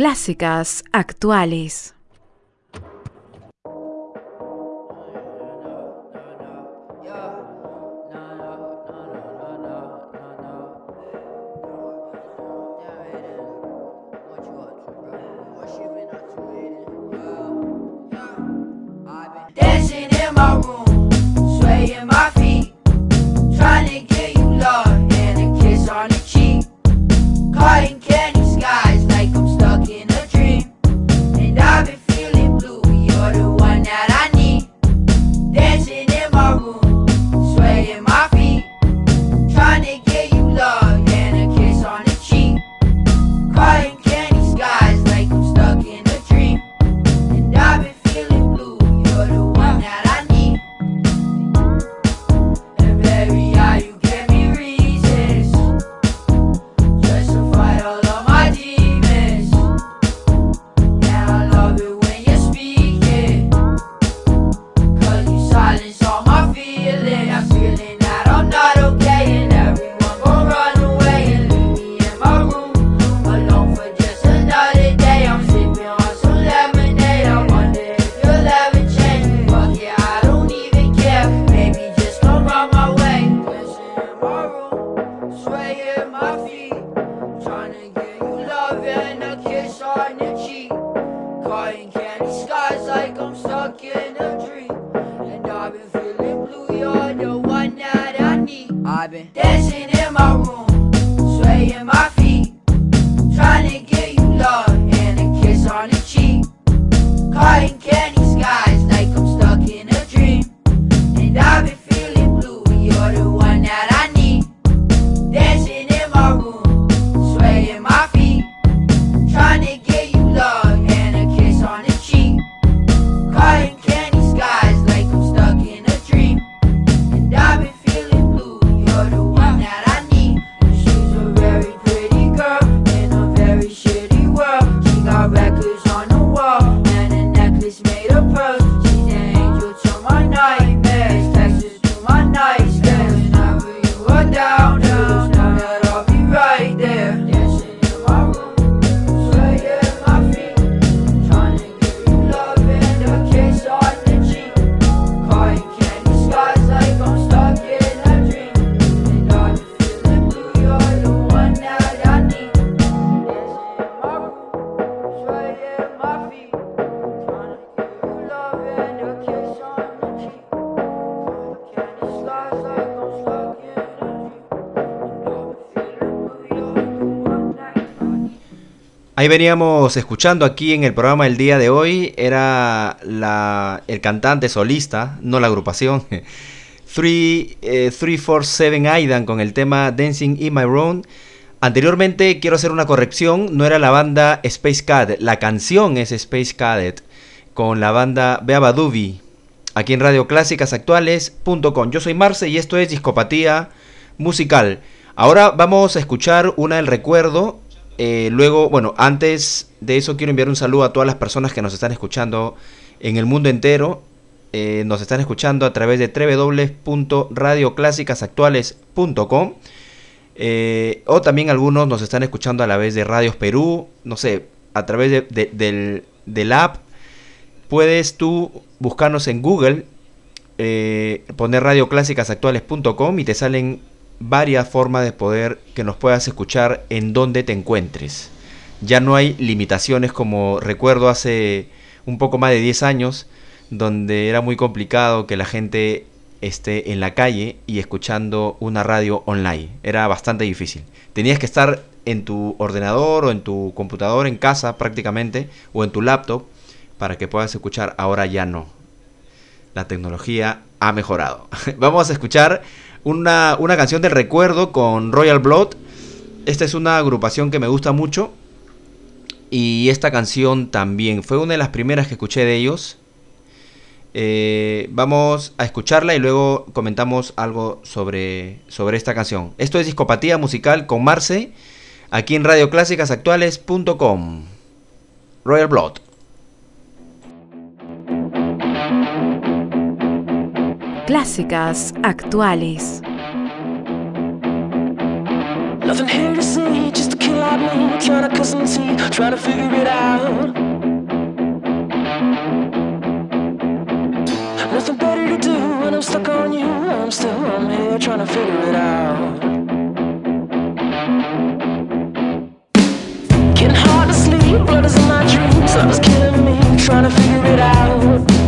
Clásicas actuales. Ahí veníamos escuchando aquí en el programa el día de hoy, era el cantante solista, no la agrupación, 347 eh, Aidan con el tema Dancing in My Room. Anteriormente quiero hacer una corrección, no era la banda Space Cadet, la canción es Space Cadet con la banda Beaba Dubi, aquí en Radio Clásicas Actuales.com. Yo soy Marce y esto es Discopatía Musical. Ahora vamos a escuchar una del recuerdo eh, luego, bueno, antes de eso quiero enviar un saludo a todas las personas que nos están escuchando en el mundo entero. Eh, nos están escuchando a través de www.radioclásicasactuales.com eh, o también algunos nos están escuchando a la vez de Radios Perú, no sé, a través de, del, del, app. Puedes tú buscarnos en Google, poner radioclásicasactuales.com y te salen varias formas de poder que nos puedas escuchar en donde te encuentres. Ya no hay limitaciones como recuerdo hace un poco más de 10 años, donde era muy complicado que la gente esté en la calle y escuchando una radio online. Era bastante difícil. Tenías que estar en tu ordenador o en tu computador en casa prácticamente o en tu laptop para que puedas escuchar. Ahora ya no. La tecnología ha mejorado. Vamos a escuchar una, canción de recuerdo con Royal Blood. Esta es una agrupación que me gusta mucho. Y esta canción también fue una de las primeras que escuché de ellos. Eh, vamos a escucharla y luego comentamos algo sobre, sobre esta canción. Esto es Discopatía Musical con Marce, aquí en radioclásicasactuales.com. Royal Blood. clásicas actuales. Nothing here to see, just a kill me, trying to tea, trying to figure it out. Nothing better to do when I'm stuck on you. I'm still, I'm here trying to figure it out. Getting hard to sleep, blood is in my dreams. Killing me, trying to figure it out.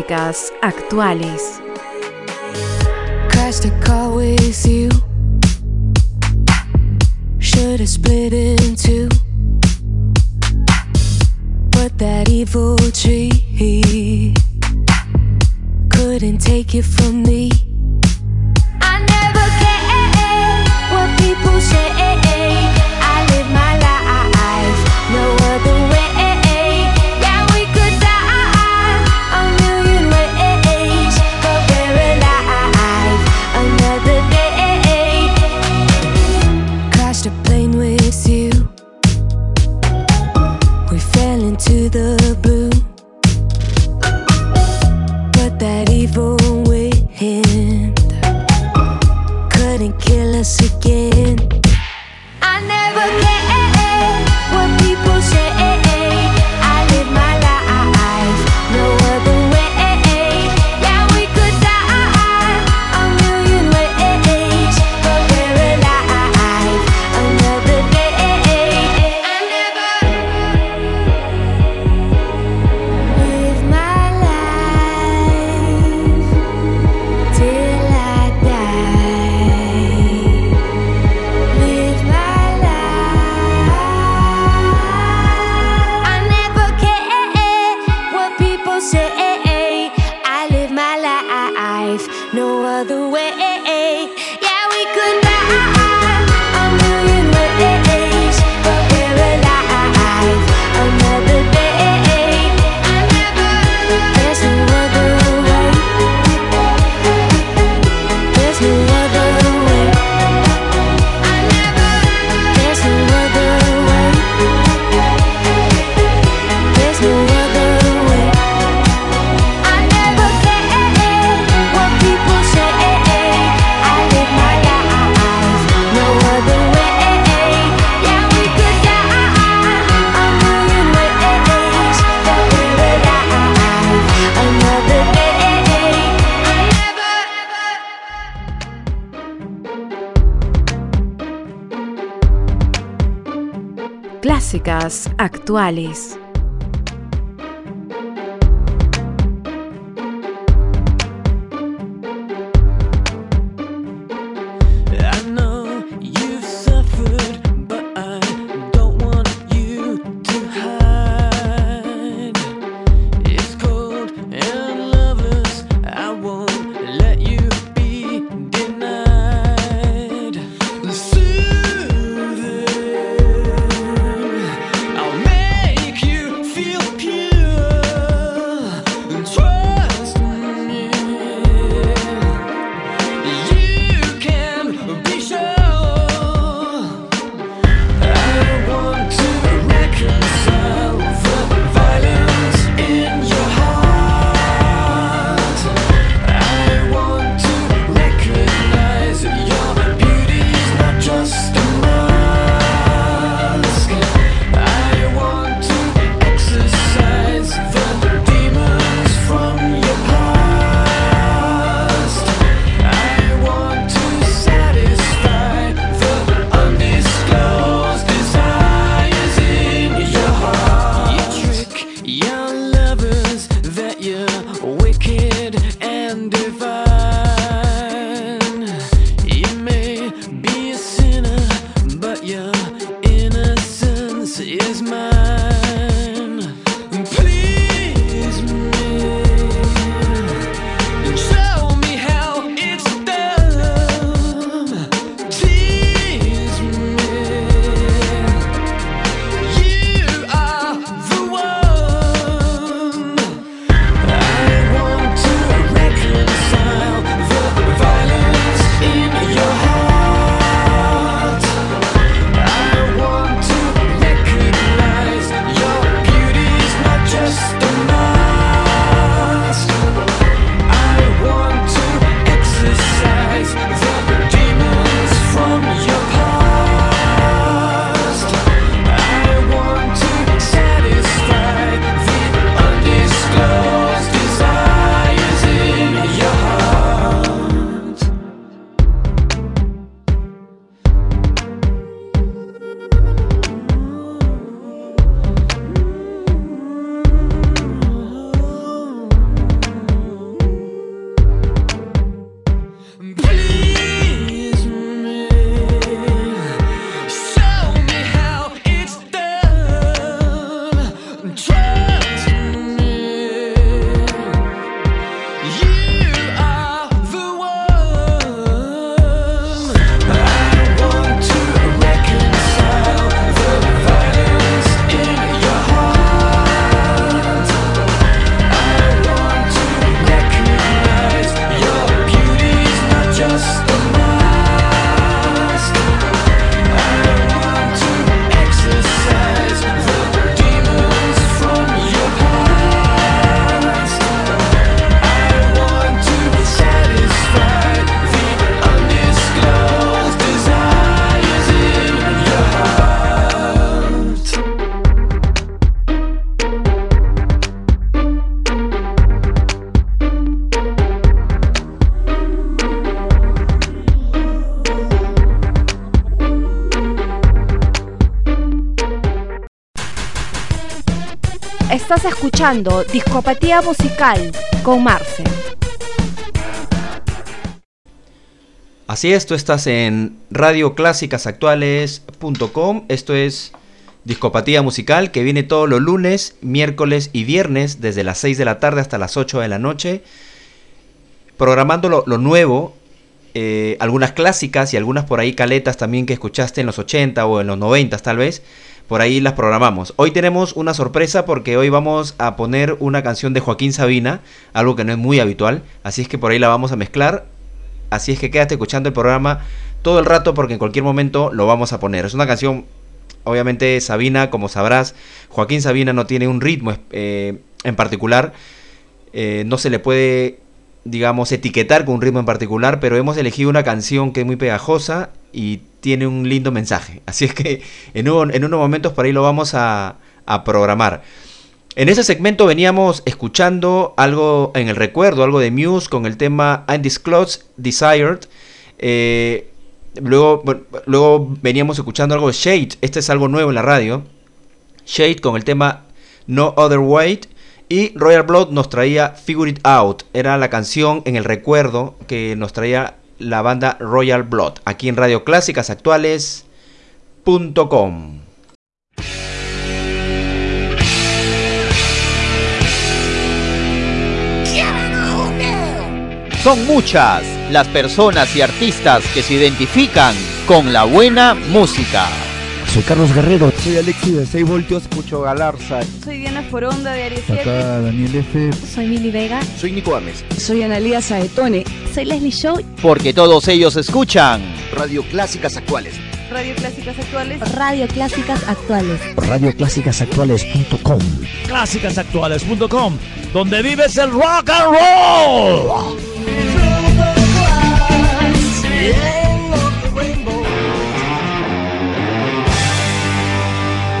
músicas actuales. Christ, I call with you. Should have split in two. But that evil tree couldn't take it from me. say Actuales. Discopatía Musical con Marce. Así es, tú estás en radioclásicasactuales.com. Esto es Discopatía Musical que viene todos los lunes, miércoles y viernes desde las 6 de la tarde hasta las 8 de la noche. Programando lo, lo nuevo, eh, algunas clásicas y algunas por ahí caletas también que escuchaste en los 80 o en los 90 tal vez. Por ahí las programamos. Hoy tenemos una sorpresa porque hoy vamos a poner una canción de Joaquín Sabina, algo que no es muy habitual. Así es que por ahí la vamos a mezclar Así es que quédate escuchando el programa todo el rato porque en cualquier momento lo vamos a poner. Es una canción, obviamente Sabina, como sabrás, Joaquín Sabina no tiene un ritmo eh, en particular. Eh, no se le puede, digamos, etiquetar con un ritmo en particular, pero hemos elegido una canción que es muy pegajosa y tiene un lindo mensaje. Así es que en, un- en unos momentos por ahí lo vamos a, programar. En ese segmento veníamos escuchando algo en el recuerdo, algo de Muse con el tema Undisclosed Desired. Eh, Luego, luego veníamos escuchando algo de Shade. Este es algo nuevo en la radio. Shade con el tema No Other Way. Y Royal Blood nos traía Figure It Out. Era la canción en el recuerdo que nos traía la banda Royal Blood. Aquí en Radio Clásicas Actuales.com. Son muchas las personas y artistas que se identifican con la buena música. Soy Carlos Guerrero. Soy Alexis de 6 voltios, Pucho Galarza. Soy Diana Foronda de Aries 7. Acá Daniel F. Soy Mili Vega. Soy Nico Ames. Soy Analia Saetone. Soy Leslie Show. Porque todos ellos escuchan Radio Clásicas Actuales. Radio Clásicas Actuales. Radio Clásicas Actuales. Radioclásicasactuales.com. Clásicasactuales.com, donde vives el rock and roll.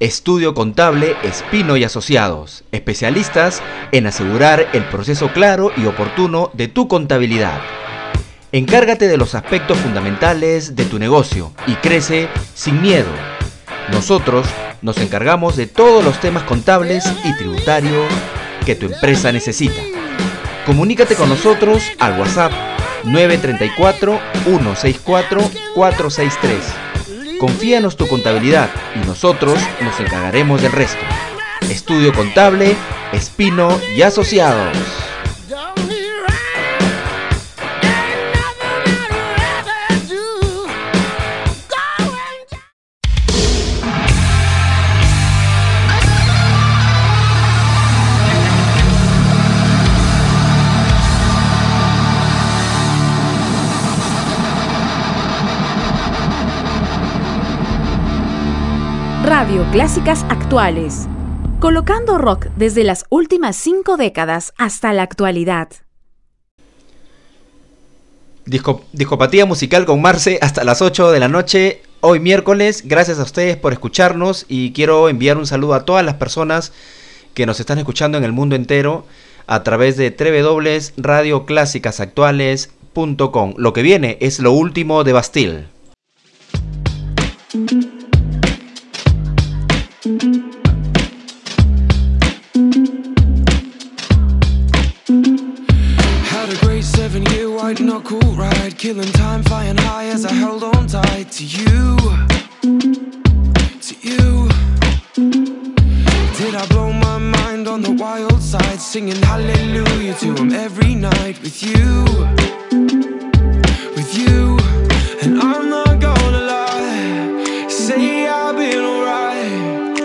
Estudio Contable Espino y Asociados, especialistas en asegurar el proceso claro y oportuno de tu contabilidad. Encárgate de los aspectos fundamentales de tu negocio y crece sin miedo. Nosotros nos encargamos de todos los temas contables y tributarios que tu empresa necesita. Comunícate con nosotros al WhatsApp 934 164 463 Confíanos tu contabilidad y nosotros nos encargaremos del resto. Estudio Contable, Espino y Asociados. Radio Clásicas Actuales. Colocando rock desde las últimas cinco décadas hasta la actualidad. Disco, discopatía musical con Marce hasta las 8 de la noche, hoy miércoles. Gracias a ustedes por escucharnos y quiero enviar un saludo a todas las personas que nos están escuchando en el mundo entero a través de www.radioclásicasactuales.com. Lo que viene es lo último de Bastille. White knuckle ride, killing time, flying high as I held on tight to you. To you. Did I blow my mind on the wild side, singing hallelujah to him every night with you? With you. And I'm not gonna lie, say I've been alright.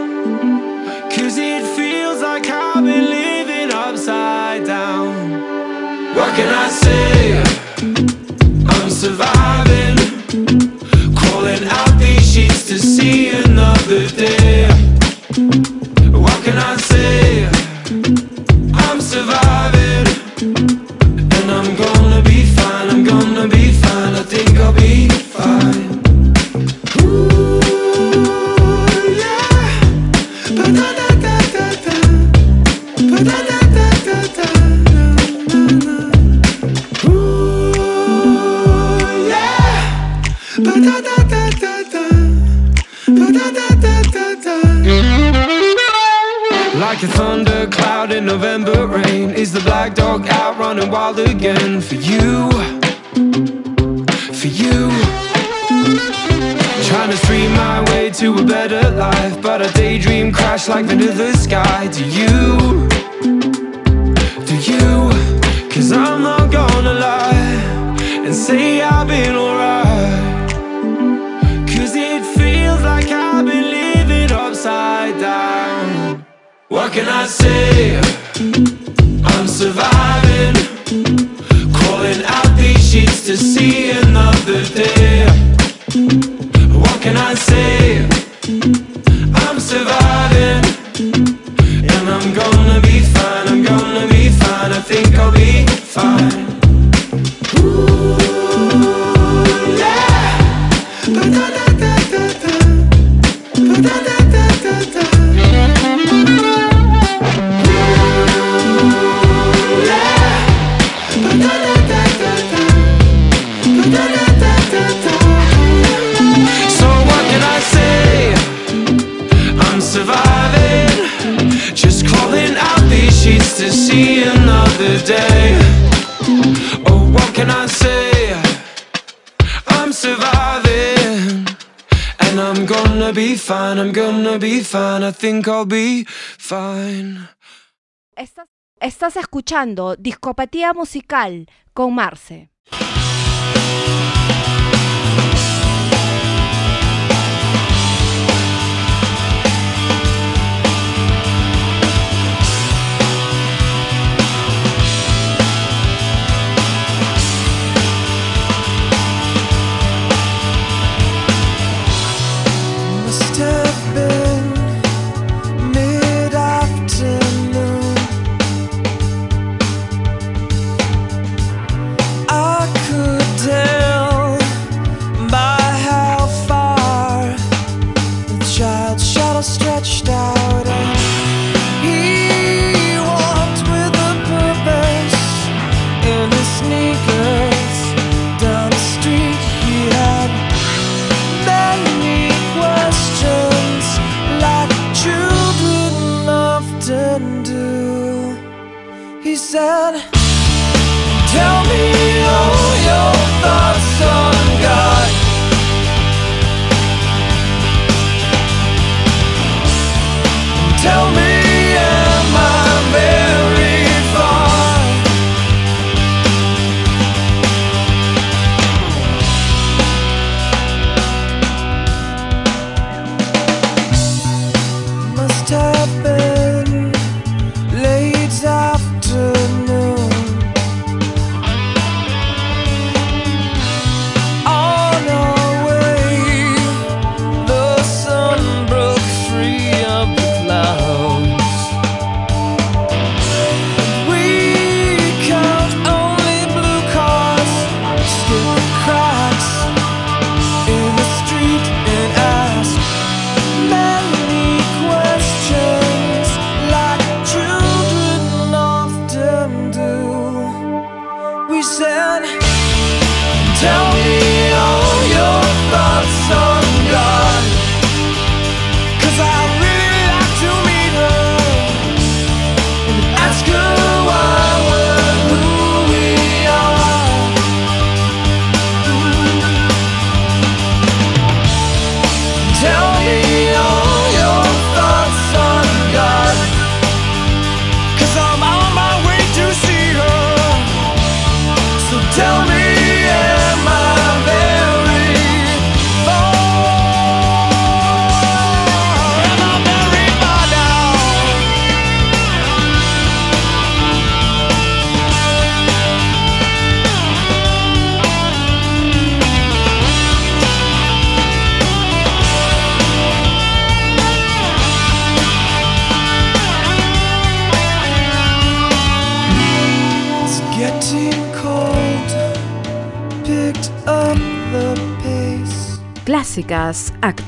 Cause it feels like I've been living upside down. What can I say? Another day. today Oh, what can I say? I'm surviving And I'm gonna be fine, I'm gonna be fine I think I'll be fine. Estás, estás escuchando Discopatía Musical con Marce. up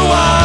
tua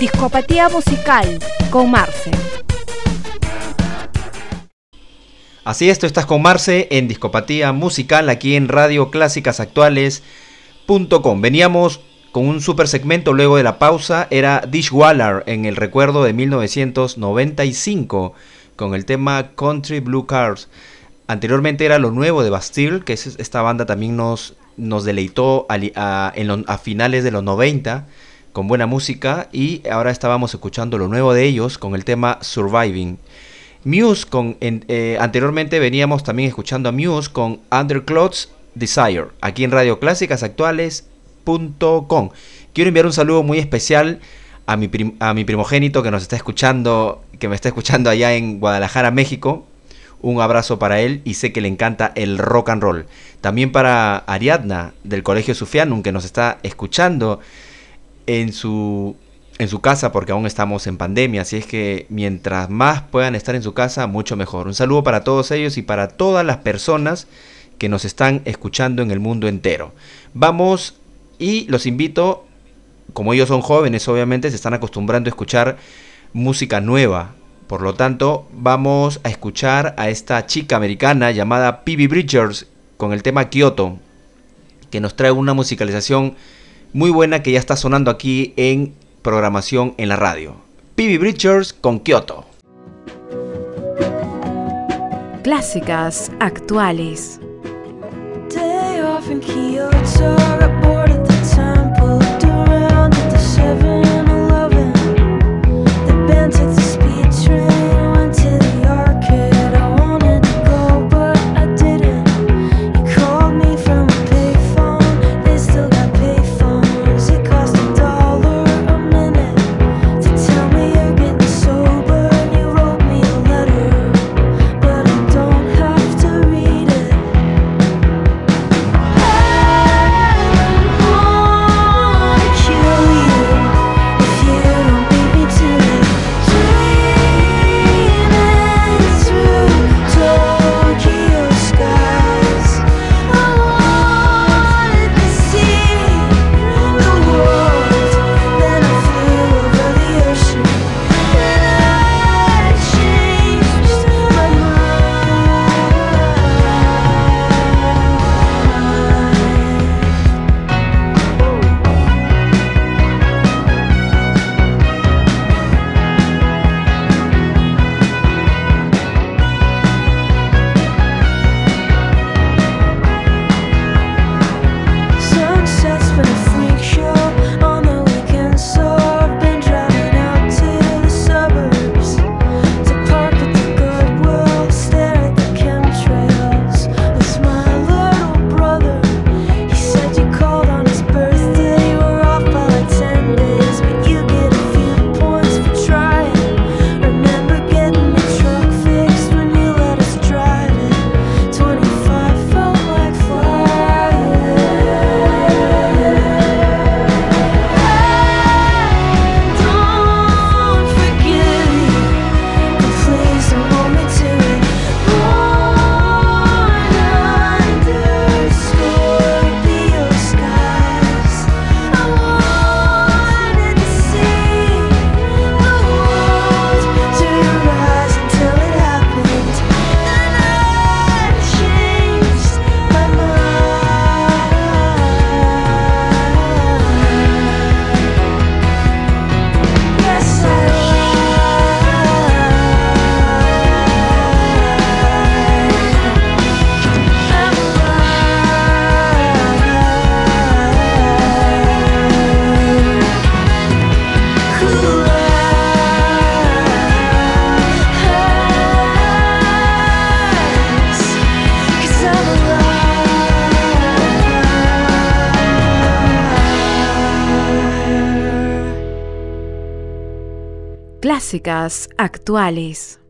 Discopatía Musical con Marce. Así es, estás con Marce en Discopatía Musical aquí en Radio Clásicas Actuales.com. Veníamos con un super segmento luego de la pausa, era Dishwaller en el recuerdo de 1995 con el tema Country Blue Cars. Anteriormente era lo nuevo de Bastille, que es esta banda también nos, nos deleitó a finales de los 90 con buena música y ahora estábamos escuchando lo nuevo de ellos con el tema Surviving. Muse con eh, anteriormente veníamos también escuchando a Muse con Underclothes Desire aquí en Radio Clásicas Actuales.com. Quiero enviar un saludo muy especial a mi, a mi primogénito que nos está escuchando, que me está escuchando allá en Guadalajara, México. Un abrazo para él y sé que le encanta el rock and roll. También para Ariadna del Colegio Sufianum que nos está escuchando en su en su casa porque aún estamos en pandemia, así es que mientras más puedan estar en su casa, mucho mejor. Un saludo para todos ellos y para todas las personas que nos están escuchando en el mundo entero. Vamos y los invito, como ellos son jóvenes, obviamente se están acostumbrando a escuchar música nueva. Por lo tanto, vamos a escuchar a esta chica americana llamada Phoebe Bridgers con el tema Kyoto, que nos trae una musicalización muy buena que ya está sonando aquí en programación en la radio. Phoebe Bridgers con Kyoto. Clásicas actuales. Day off in Kyoto, clásicas actuales.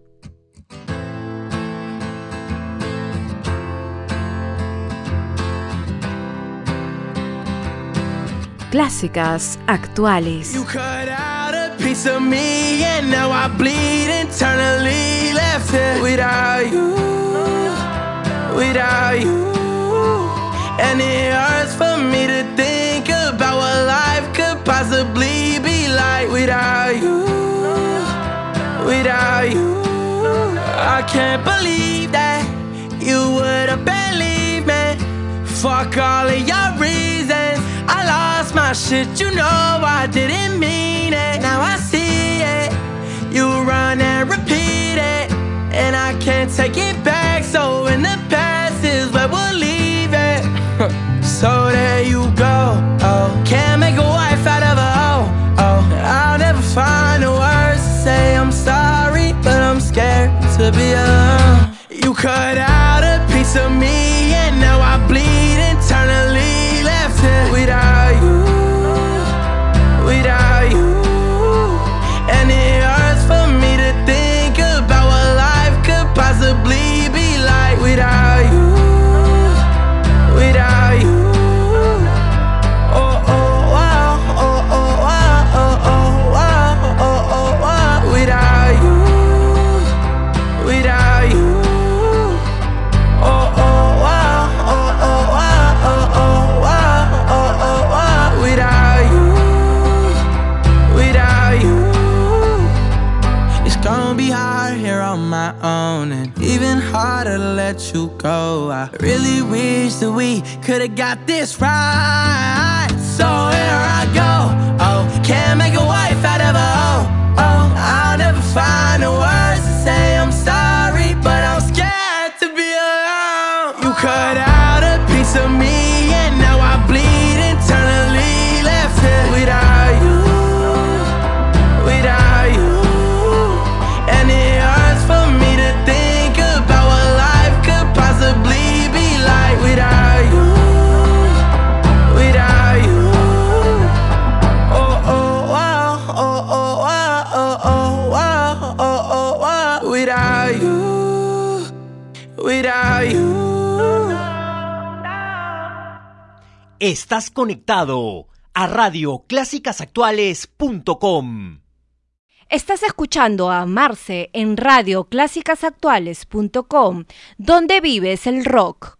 Clásicas actuales. You cut out a piece of me and now I bleed internally left it without you, without you. And it hurts for me to think about what life could possibly be like without you. without you. I can't believe that you wouldn't believe me. Fuck all of your reasons. I lost my shit, you know I didn't mean it. Now I see it. You run and repeat it, and I can't take it back. So in the past is where we'll leave it. so there you go. Oh, can You cut out a piece of me And now I bleed internally. conectado a radioclásicasactuales.com. Estás escuchando a Marce en radioclásicasactuales.com, donde vives el rock.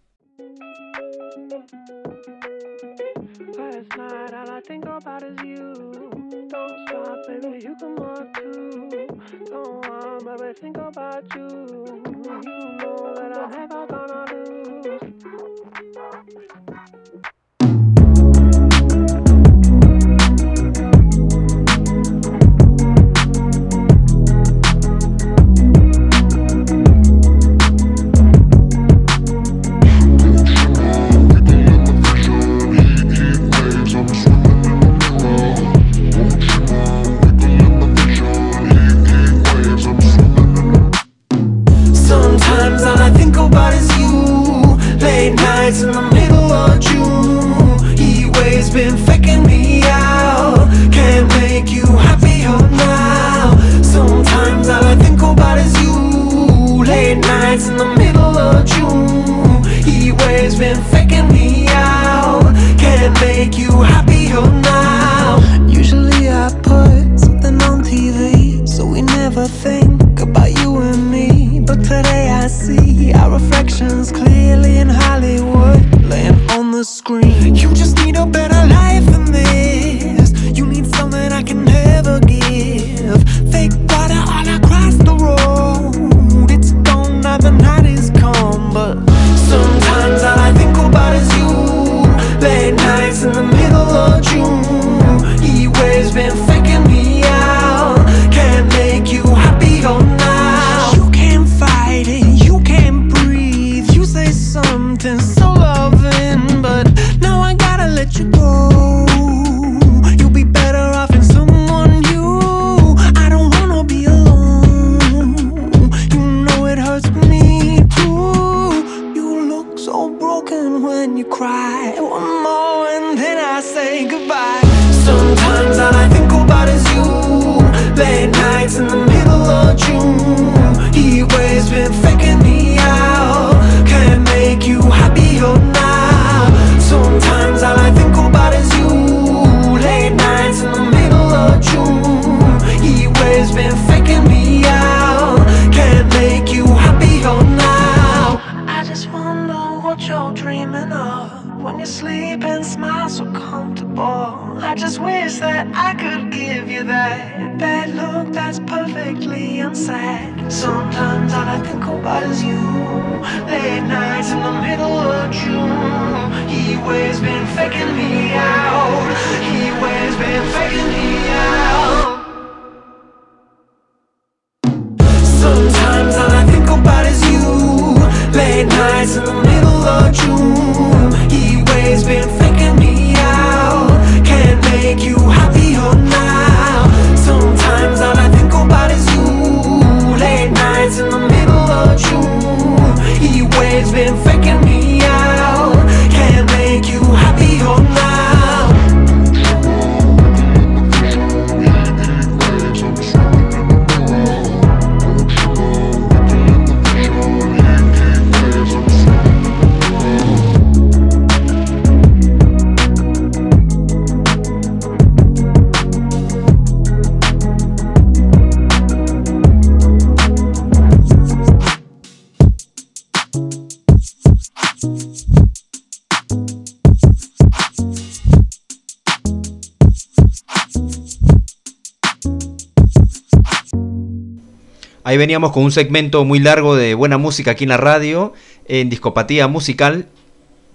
Veníamos con un segmento muy largo de buena música aquí en la radio, en Discopatía Musical,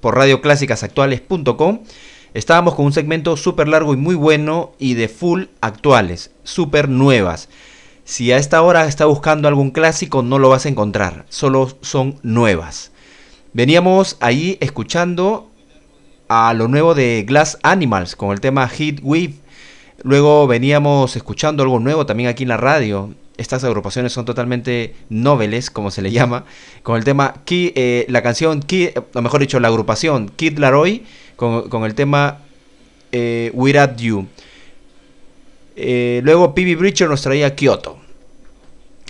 por radioclásicasactuales.com. Estábamos con un segmento súper largo y muy bueno y de full actuales, súper nuevas. Si a esta hora está buscando algún clásico, no lo vas a encontrar, solo son nuevas. Veníamos ahí escuchando a lo nuevo de Glass Animals con el tema Heat Wave. Luego veníamos escuchando algo nuevo también aquí en la radio. Estas agrupaciones son totalmente noveles, como se le llama, con el tema, eh, la canción, Kid, o mejor dicho, la agrupación Kid Laroi, con, con el tema eh, Without You. Eh, luego PB Bridger nos traía Kyoto.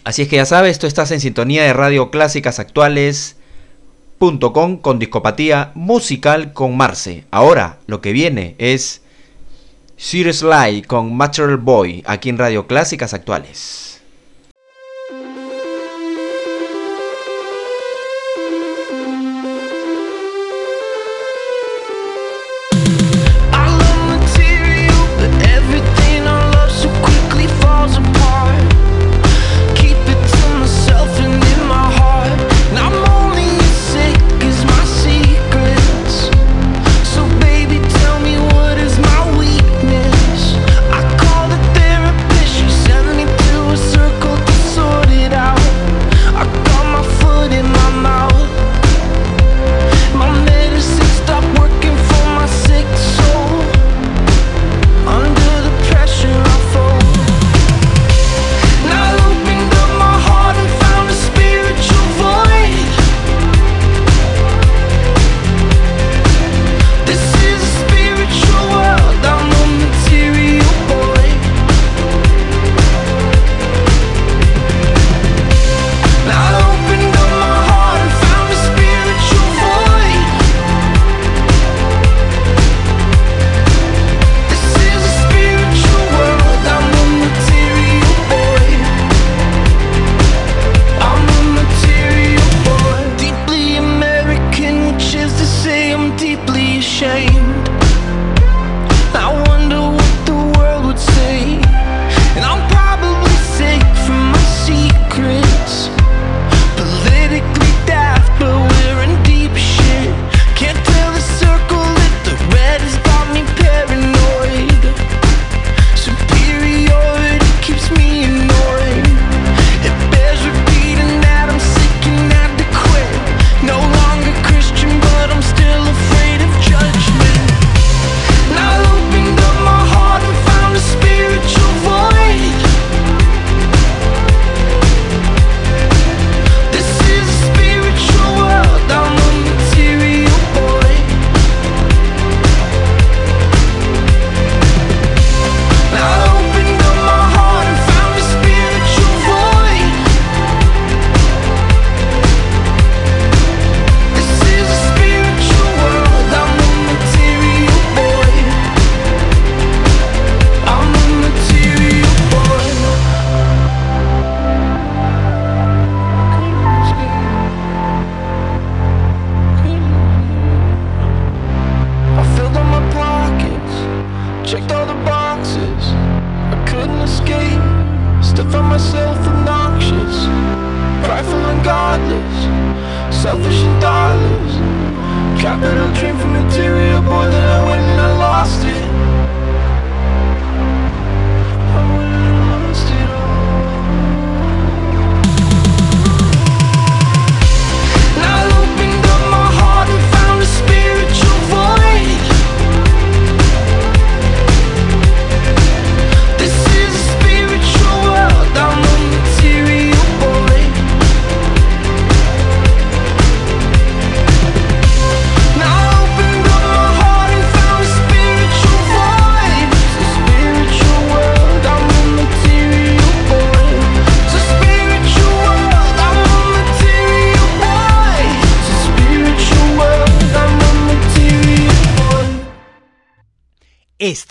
Así es que ya sabes, tú estás en sintonía de Radio Clásicas Actuales.com con discopatía musical con Marce. Ahora lo que viene es Serious Lie con Material Boy aquí en Radio Clásicas Actuales.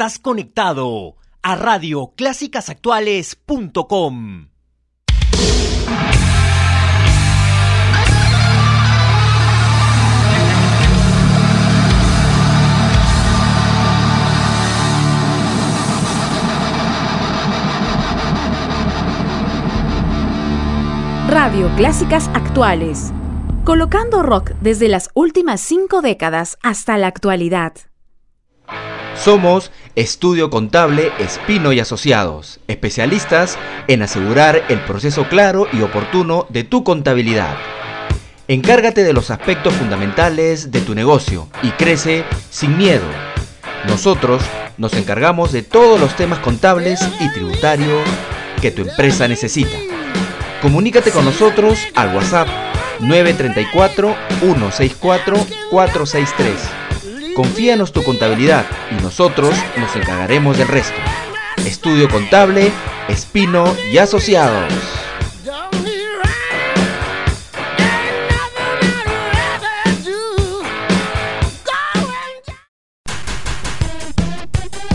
Estás conectado a radioclásicasactuales.com. Radio Clásicas Actuales. Colocando rock desde las últimas cinco décadas hasta la actualidad. Somos Estudio Contable Espino y Asociados, especialistas en asegurar el proceso claro y oportuno de tu contabilidad. Encárgate de los aspectos fundamentales de tu negocio y crece sin miedo. Nosotros nos encargamos de todos los temas contables y tributarios que tu empresa necesita. Comunícate con nosotros al WhatsApp 934 164 463. Confíanos tu contabilidad y nosotros nos encargaremos del resto. Estudio Contable, Espino y Asociados.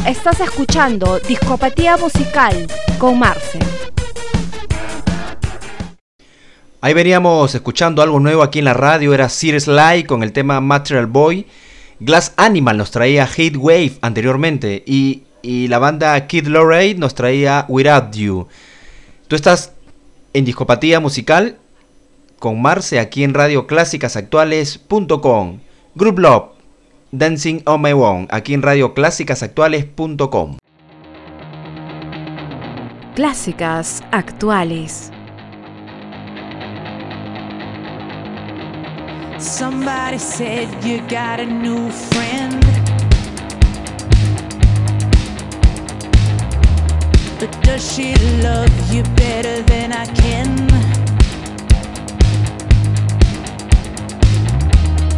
Estás escuchando Discopatía Musical con Marce. Ahí veníamos escuchando algo nuevo aquí en la radio, era Sir Sly con el tema Material Boy. Glass Animal nos traía Hate Wave anteriormente y, y la banda Kid Lorraine nos traía Without You. Tú estás en Discopatía Musical con Marce aquí en radioclásicasactuales.com. Group Love, Dancing on My Own, aquí en radioclásicasactuales.com. Clásicas Actuales. Somebody said you got a new friend. But does she love you better than I can?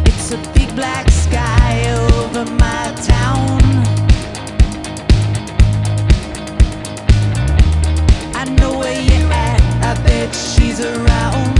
It's a big black sky over my town. I know where you're at, I bet she's around.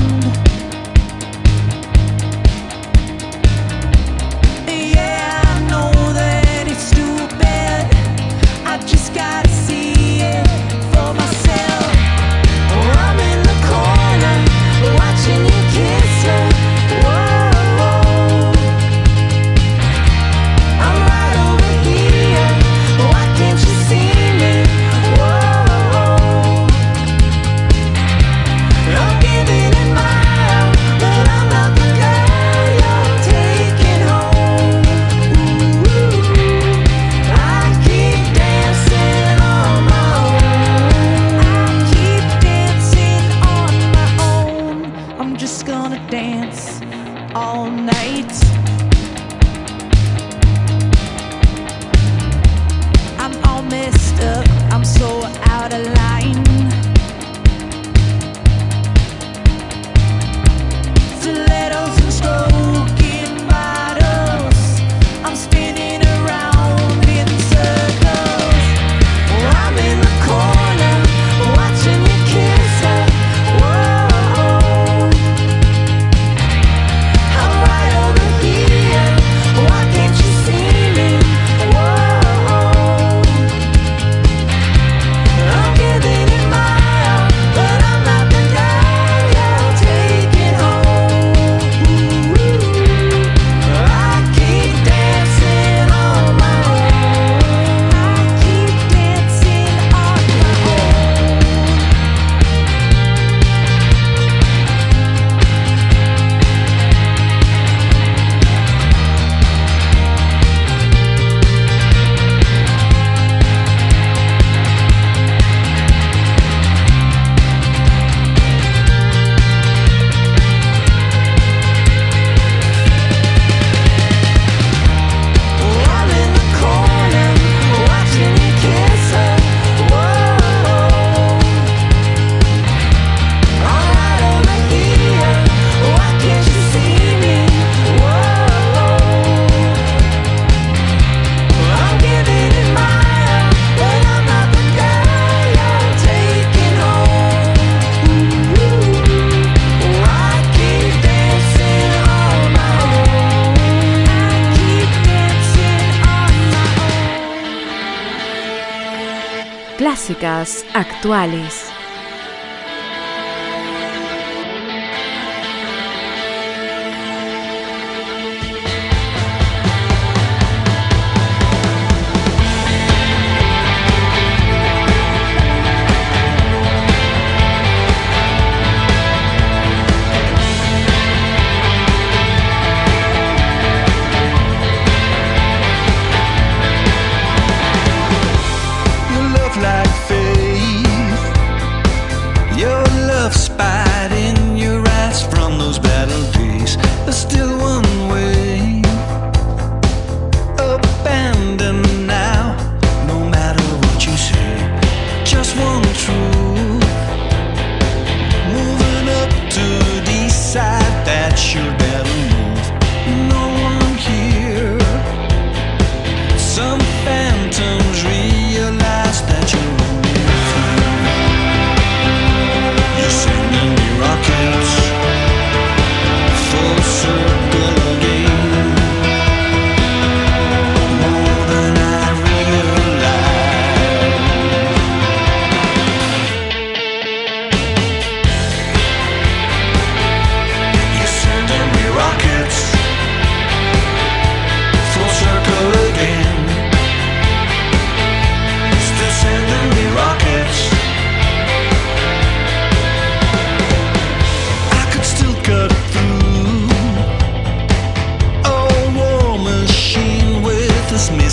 actuales.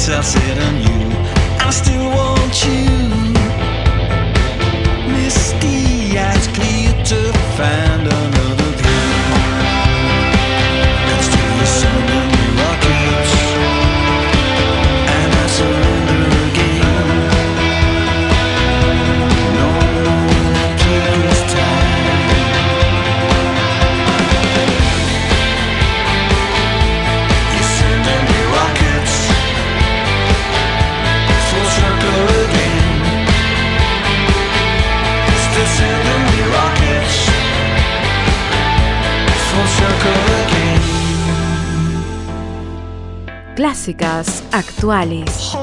I said I knew. I still want you. actuales.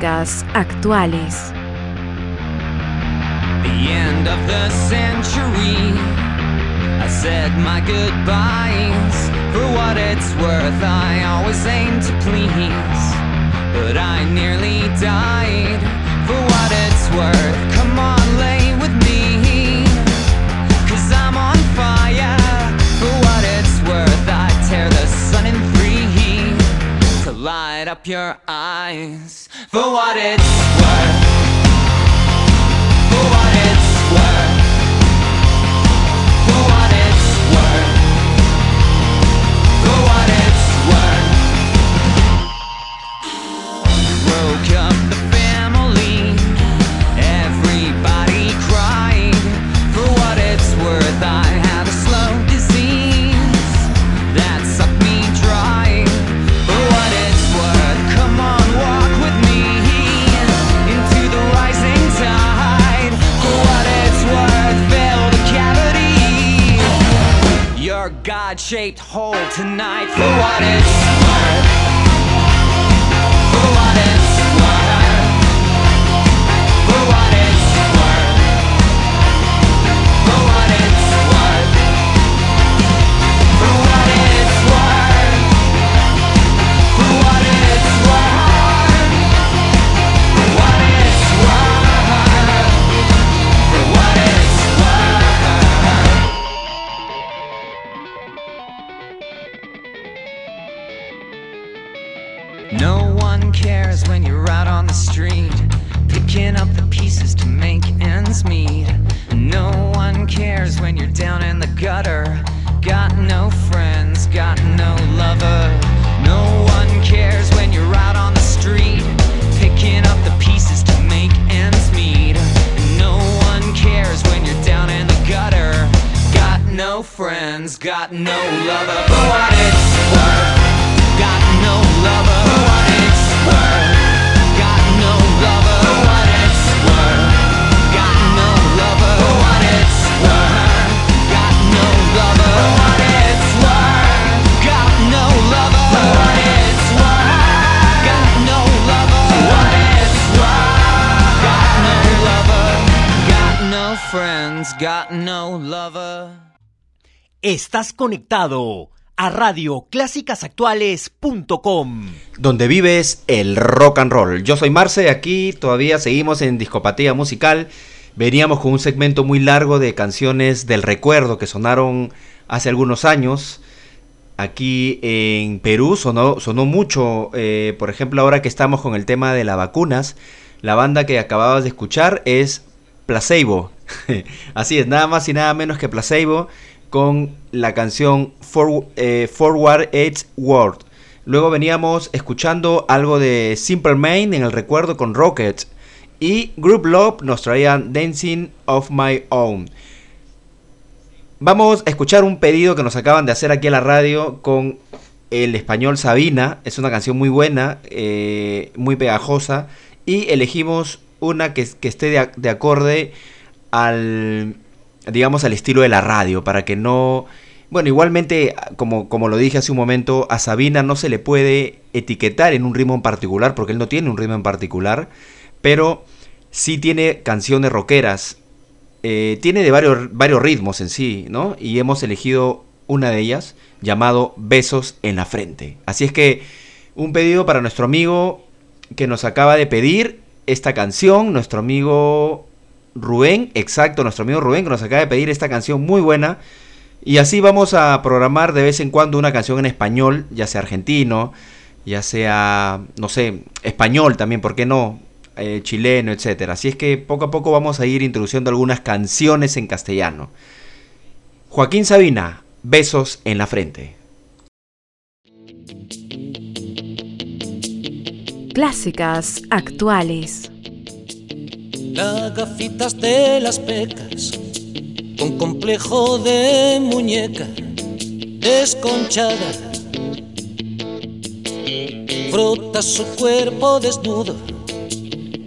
Marcas actuales. The end of the century. I said my goodbyes. For what it's worth, I always aim to please. But I nearly died. For what it's worth, come on, lay with me. Cause I'm on fire. For what it's worth, I tear the sun in three to light up your for what it's God-shaped hole tonight. For what it's Estás conectado a radioclásicasactuales.com. donde vives el rock and roll. Yo soy Marce, aquí todavía seguimos en Discopatía Musical. Veníamos con un segmento muy largo de canciones del recuerdo que sonaron hace algunos años. Aquí en Perú sonó, mucho, eh, por ejemplo, ahora que estamos con el tema de las vacunas, la banda que acababas de escuchar es Placebo. Así es, nada más y nada menos que Placebo con la canción eh, Forward Edge World. Luego veníamos escuchando algo de Simple Main en el recuerdo con Rockets. Y Group Love nos traían Dancing of My Own. Vamos a escuchar un pedido que nos acaban de hacer aquí a la radio con el español Sabina. Es una canción muy buena, eh, muy pegajosa. Y elegimos una que, que esté de, de acorde al, digamos, al estilo de la radio, para que no... Bueno, igualmente, como, como lo dije hace un momento, a Sabina no se le puede etiquetar en un ritmo en particular, porque él no tiene un ritmo en particular, pero sí tiene canciones rockeras, eh, tiene de varios, varios ritmos en sí, ¿no? Y hemos elegido una de ellas, llamado Besos en la Frente. Así es que un pedido para nuestro amigo que nos acaba de pedir esta canción, nuestro amigo Rubén, exacto, nuestro amigo Rubén que nos acaba de pedir esta canción muy buena. Y así vamos a programar de vez en cuando una canción en español, ya sea argentino, ya sea, no sé, español también, ¿por qué no? Eh, chileno, etcétera. Así es que poco a poco vamos a ir introduciendo algunas canciones en castellano. Joaquín Sabina, besos en la frente. Clásicas actuales. Las gafitas de las pecas, con complejo de muñeca, desconchada. Frota su cuerpo desnudo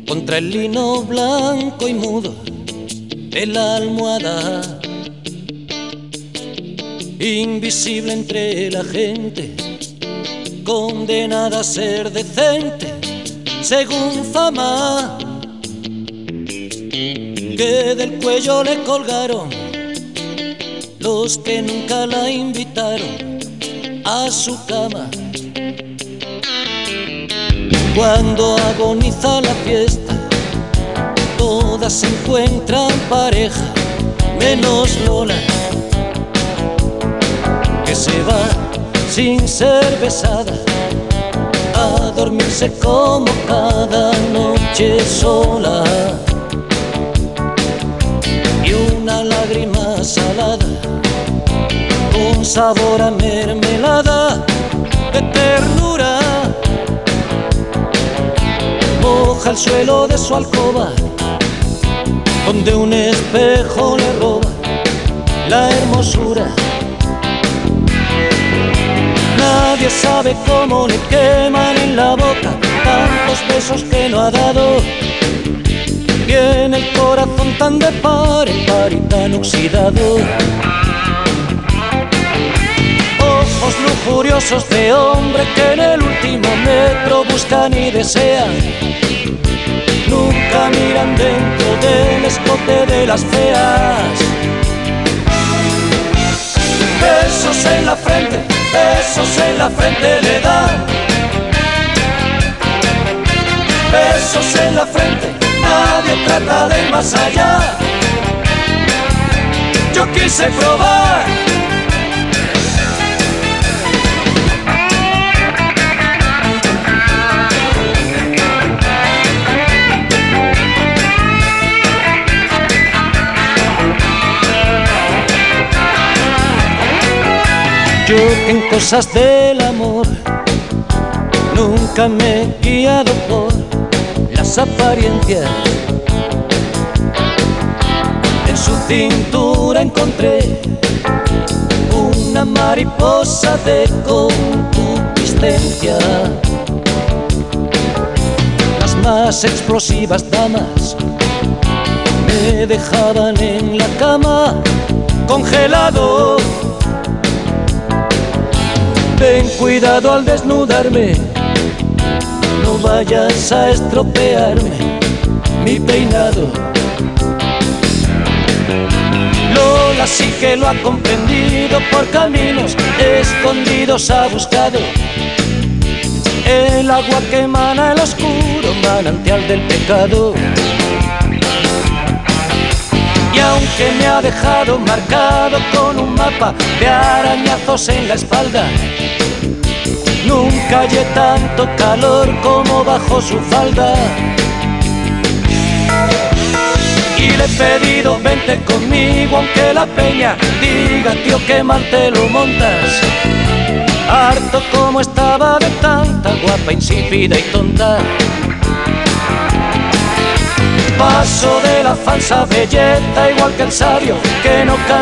contra el lino blanco y mudo de la almohada. Invisible entre la gente, condenada a ser decente, según fama que del cuello le colgaron los que nunca la invitaron a su cama. Cuando agoniza la fiesta, todas se encuentran pareja, menos Lola, que se va sin ser besada a dormirse como cada noche sola salada con sabor a mermelada de ternura moja el suelo de su alcoba donde un espejo le roba la hermosura Nadie sabe cómo le queman en la boca tantos besos que no ha dado. Tiene el corazón tan de par en par y tan oxidado. Ojos lujuriosos de hombre que en el último metro buscan y desean. Nunca miran dentro del escote de las feas. Besos en la frente, besos en la frente le dan. Besos en la frente, trata de más allá. Yo quise probar. Yo en cosas del amor nunca me he guiado por las apariencias. En su cintura encontré una mariposa de concupiscencia. Las más explosivas damas me dejaban en la cama congelado. Ten cuidado al desnudarme, no vayas a estropearme mi peinado. Lola sí que lo ha comprendido por caminos escondidos ha buscado el agua que emana el oscuro manantial del pecado. Y aunque me ha dejado marcado con un mapa de arañazos en la espalda, hallé tanto calor como bajo su falda. Y le he pedido vente conmigo aunque la peña diga tío que mal te lo montas. Harto como estaba de tanta guapa, insípida y tonta. Paso de la falsa belleza igual que el sabio que no cambia